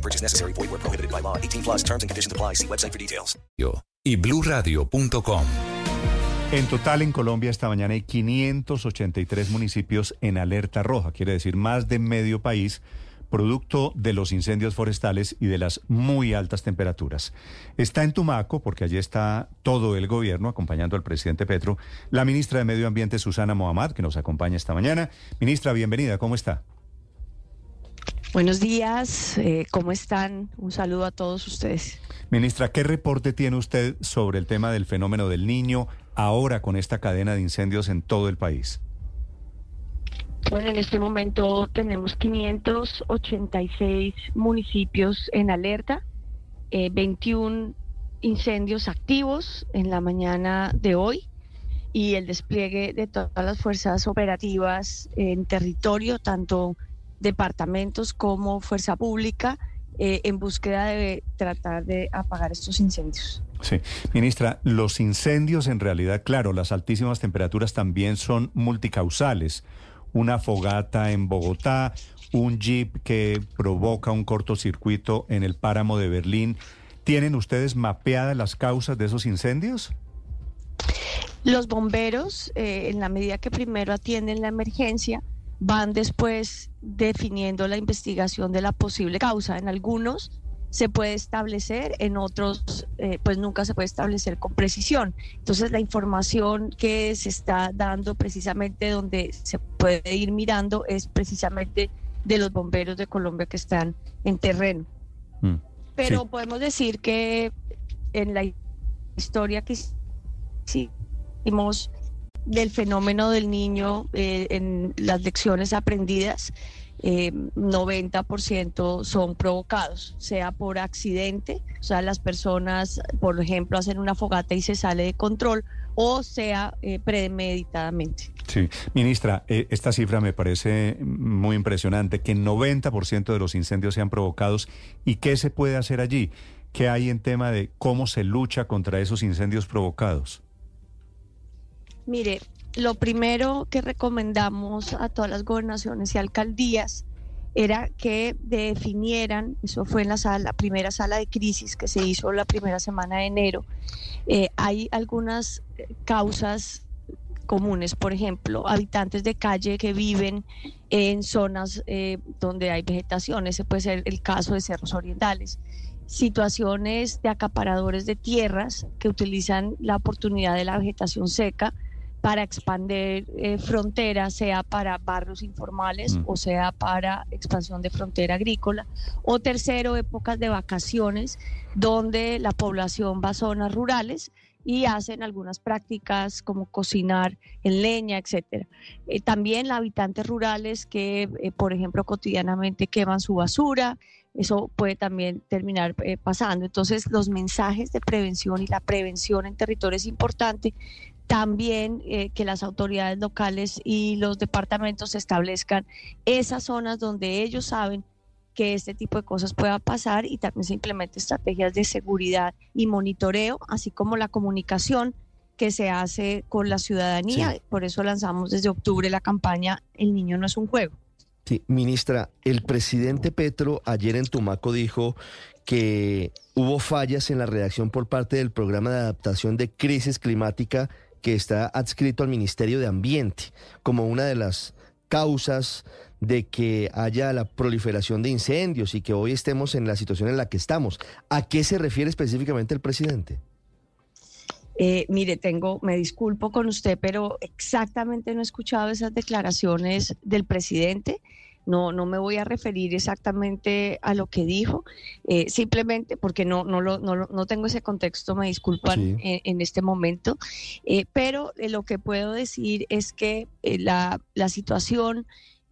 No purchase necessary. Void where prohibited by law. 18 plus terms and conditions apply. See website for details. y bluradio.com. En total en Colombia esta mañana hay 583 municipios en alerta roja, quiere decir más de medio país, producto de los incendios forestales y de las muy altas temperaturas. Está en Tumaco, porque allí está todo el gobierno acompañando al presidente Petro, la ministra de Medio Ambiente Susana Mohamed, que nos acompaña esta mañana. Ministra, bienvenida, ¿cómo está? Buenos días, eh, ¿cómo están? Un saludo a todos ustedes. Ministra, ¿qué reporte tiene usted sobre el tema del fenómeno del niño ahora con esta cadena de incendios en todo el país? Bueno, en este momento tenemos 586 municipios en alerta, eh, 21 incendios activos en la mañana de hoy y el despliegue de todas las fuerzas operativas en territorio, tanto departamentos como fuerza pública, eh, en búsqueda de tratar de apagar estos incendios. Sí, ministra, los incendios en realidad, claro, las altísimas temperaturas también son multicausales. Una fogata en Bogotá, un jeep que provoca un cortocircuito en el páramo de Berlín. ¿Tienen ustedes mapeadas las causas de esos incendios? Los bomberos, eh, en la medida que primero atienden la emergencia, van después definiendo la investigación de la posible causa. En algunos se puede establecer, en otros eh, pues nunca se puede establecer con precisión. Entonces la información que se está dando precisamente donde se puede ir mirando es precisamente de los bomberos de Colombia que están en terreno. Mm, Pero sí. podemos decir que en la historia que hicimos del fenómeno del niño eh, en las lecciones aprendidas, eh, 90% son provocados, sea por accidente, o sea, las personas, por ejemplo, hacen una fogata y se sale de control, o sea, eh, premeditadamente. Sí, ministra, eh, esta cifra me parece muy impresionante, que 90% de los incendios sean provocados. ¿Y qué se puede hacer allí? ¿Qué hay en tema de cómo se lucha contra esos incendios provocados? Mire, lo primero que recomendamos a todas las gobernaciones y alcaldías era que definieran, eso fue en la sala, la primera sala de crisis que se hizo la primera semana de enero, eh, hay algunas eh, causas comunes, por ejemplo, habitantes de calle que viven en zonas eh, donde hay vegetación, ese puede ser el caso de cerros orientales, situaciones de acaparadores de tierras que utilizan la oportunidad de la vegetación seca para expandir eh, fronteras, sea para barrios informales Mm. o sea para expansión de frontera agrícola. O tercero, épocas de vacaciones, donde la población va a zonas rurales y hacen algunas prácticas como cocinar en leña, etcétera. Eh, también habitantes rurales que, eh, por ejemplo, cotidianamente queman su basura, eso puede también terminar eh, pasando. Entonces, los mensajes de prevención y la prevención en territorio es importante. También eh, que las autoridades locales y los departamentos establezcan esas zonas donde ellos saben que este tipo de cosas pueda pasar y también se implementen estrategias de seguridad y monitoreo, así como la comunicación que se hace con la ciudadanía. Sí. Por eso lanzamos desde octubre la campaña El niño no es un juego. Sí, ministra, el presidente Petro ayer en Tumaco dijo que hubo fallas en la redacción por parte del programa de adaptación de crisis climática que está adscrito al Ministerio de Ambiente como una de las causas de que haya la proliferación de incendios y que hoy estemos en la situación en la que estamos. ¿A qué se refiere específicamente el presidente? Eh, mire, tengo, me disculpo con usted, pero exactamente no he escuchado esas declaraciones del presidente. No, no me voy a referir exactamente a lo que dijo, eh, simplemente porque no, no, lo, no, no tengo ese contexto, me disculpan Sí. en, en este momento. Eh, pero eh, lo que puedo decir es que la, la situación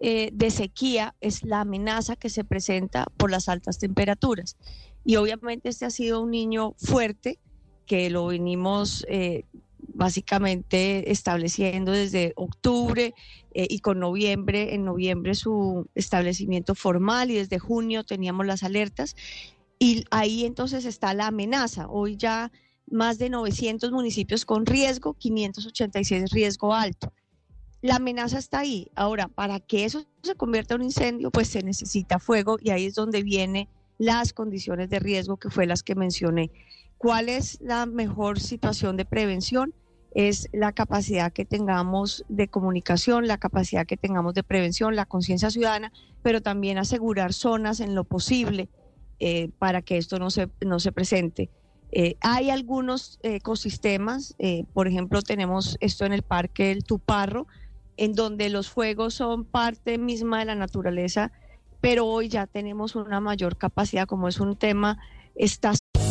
eh, de sequía es la amenaza que se presenta por las altas temperaturas. Y obviamente este ha sido un niño fuerte que lo venimos eh, básicamente estableciendo desde octubre eh, y con noviembre, en noviembre su establecimiento formal y desde junio teníamos las alertas. Y ahí entonces está la amenaza. Hoy ya más de 900 municipios con riesgo, 586 riesgo alto. La amenaza está ahí. Ahora, para que eso se convierta en un incendio, pues se necesita fuego y ahí es donde vienen las condiciones de riesgo que fue las que mencioné. ¿Cuál es la mejor situación de prevención? Es la capacidad que tengamos de comunicación, la capacidad que tengamos de prevención, la conciencia ciudadana, pero también asegurar zonas en lo posible eh, para que esto no se, no se presente. Eh, hay algunos ecosistemas, eh, por ejemplo, tenemos esto en el Parque del Tuparro, en donde los fuegos son parte misma de la naturaleza, pero hoy ya tenemos una mayor capacidad, como es un tema estacional.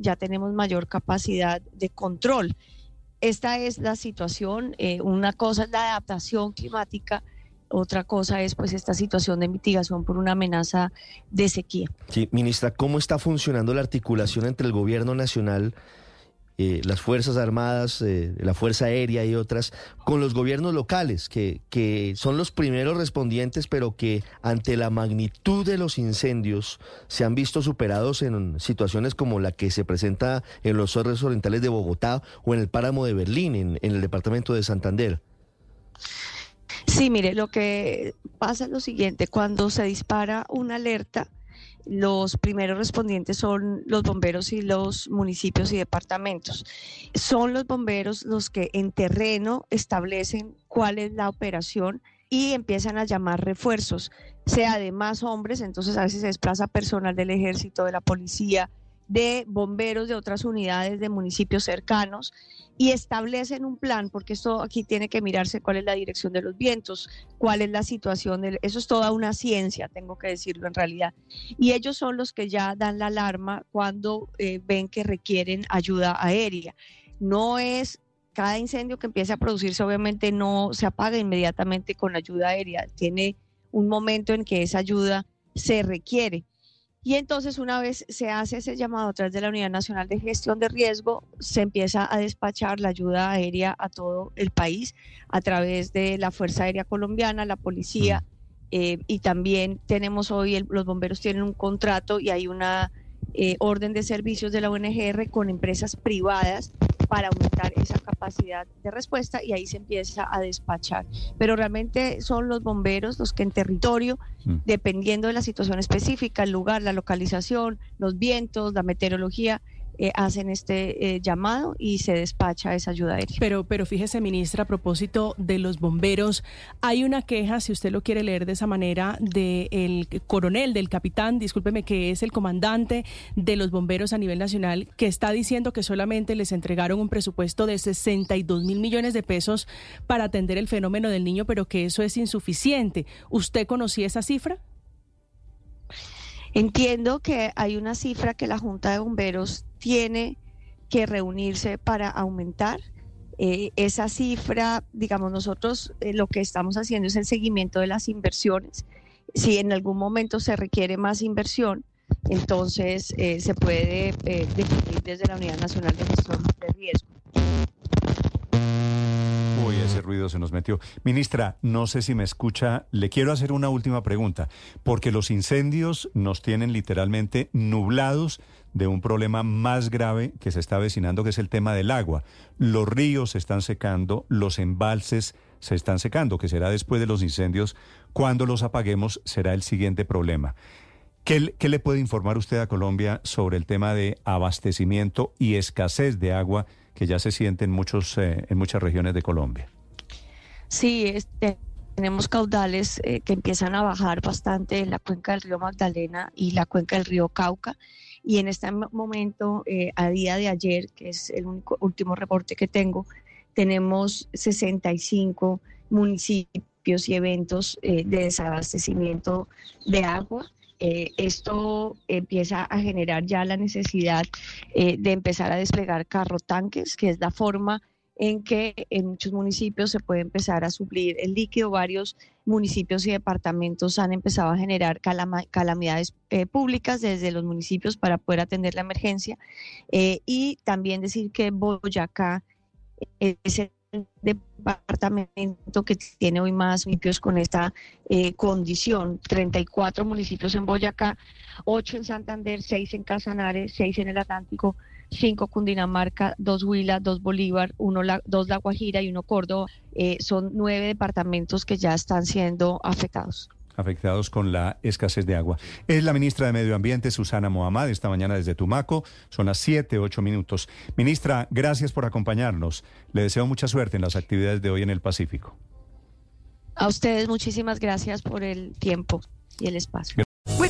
Ya tenemos mayor capacidad de control. Esta es la situación. Eh, una cosa es la adaptación climática otra cosa es pues esta situación de mitigación por una amenaza de sequía. Sí, ministra, ¿cómo está funcionando la articulación entre el gobierno nacional, eh, las Fuerzas Armadas, eh, la Fuerza Aérea y otras, con los gobiernos locales, que, que son los primeros respondientes, pero que ante la magnitud de los incendios se han visto superados en situaciones como la que se presenta en los cerros orientales de Bogotá o en el páramo de Berlín, en, en el departamento de Santander? Sí, mire, lo que pasa es lo siguiente, cuando se dispara una alerta, los primeros respondientes son los bomberos y los municipios y departamentos. Son los bomberos los que en terreno establecen cuál es la operación y empiezan a llamar refuerzos, sea de más hombres, entonces a veces se desplaza personal del ejército, de la policía, de bomberos de otras unidades de municipios cercanos y establecen un plan, porque esto aquí tiene que mirarse cuál es la dirección de los vientos, cuál es la situación, de, eso es toda una ciencia, tengo que decirlo en realidad. Y ellos son los que ya dan la alarma cuando eh, ven que requieren ayuda aérea. No es cada incendio que empiece a producirse, obviamente no se apaga inmediatamente con ayuda aérea, tiene un momento en que esa ayuda se requiere. Y entonces una vez se hace ese llamado a través de la Unidad Nacional de Gestión de Riesgo, se empieza a despachar la ayuda aérea a todo el país a través de la Fuerza Aérea Colombiana, la policía, mm. eh, y también tenemos hoy, los bomberos tienen un contrato y hay una eh, orden de servicios de la UNGR con empresas privadas para aumentar esa capacidad de respuesta y ahí se empieza a despachar. Pero realmente son los bomberos los que en territorio, mm. dependiendo de la situación específica, el lugar, la localización, los vientos, la meteorología, eh, hacen este eh, llamado y se despacha esa ayuda aérea. Pero, pero fíjese, ministra, a propósito de los bomberos, hay una queja, si usted lo quiere leer de esa manera, del coronel, del capitán, discúlpeme, que es el comandante de los bomberos a nivel nacional, que está diciendo que solamente les entregaron un presupuesto de 62 mil millones de pesos para atender el fenómeno del niño, pero que eso es insuficiente. ¿Usted conocía esa cifra? Entiendo que hay una cifra que la Junta de Bomberos tiene que reunirse para aumentar. Eh, esa cifra, digamos, nosotros eh, lo que estamos haciendo es el seguimiento de las inversiones. Si en algún momento se requiere más inversión, entonces eh, se puede definir desde la Unidad Nacional de Gestión de Riesgo ruido se nos metió. Ministra, no sé si me escucha, le quiero hacer una última pregunta, porque los incendios nos tienen literalmente nublados de un problema más grave que se está avecinando, que es el tema del agua. Los ríos se están secando, los embalses se están secando, que será después de los incendios. Cuando los apaguemos será el siguiente problema. ¿Qué, ¿Qué, le puede informar usted a Colombia sobre el tema de abastecimiento y escasez de agua que ya se siente en, muchos, eh, en muchas regiones de Colombia? Sí, este, tenemos caudales eh, que empiezan a bajar bastante en la cuenca del río Magdalena y la cuenca del río Cauca. y en este momento, eh, a día de ayer, que es el único, último reporte que tengo, tenemos 65 municipios y eventos eh, de desabastecimiento de agua. Esto empieza a generar ya la necesidad de empezar a desplegar carro tanques, que es la forma en que en muchos municipios se puede empezar a suplir el líquido. Varios municipios y departamentos han empezado a generar calamidades eh, públicas desde los municipios para poder atender la emergencia. Eh, y también decir que Boyacá es el departamento que tiene hoy más municipios con esta eh, condición. 34 municipios en Boyacá, 8 en Santander, 6 en Casanares, 6 en el Atlántico, cinco Cundinamarca, dos Huila, dos Bolívar, uno la, dos La Guajira y uno Córdoba. Eh, son nueve departamentos que ya están siendo afectados afectados con la escasez de agua. Es la ministra de Medio Ambiente, Susana Mohamed, esta mañana desde Tumaco. Son las siete, ocho minutos. Ministra, gracias por acompañarnos. Le deseo mucha suerte en las actividades de hoy en el Pacífico. A ustedes muchísimas gracias por el tiempo y el espacio.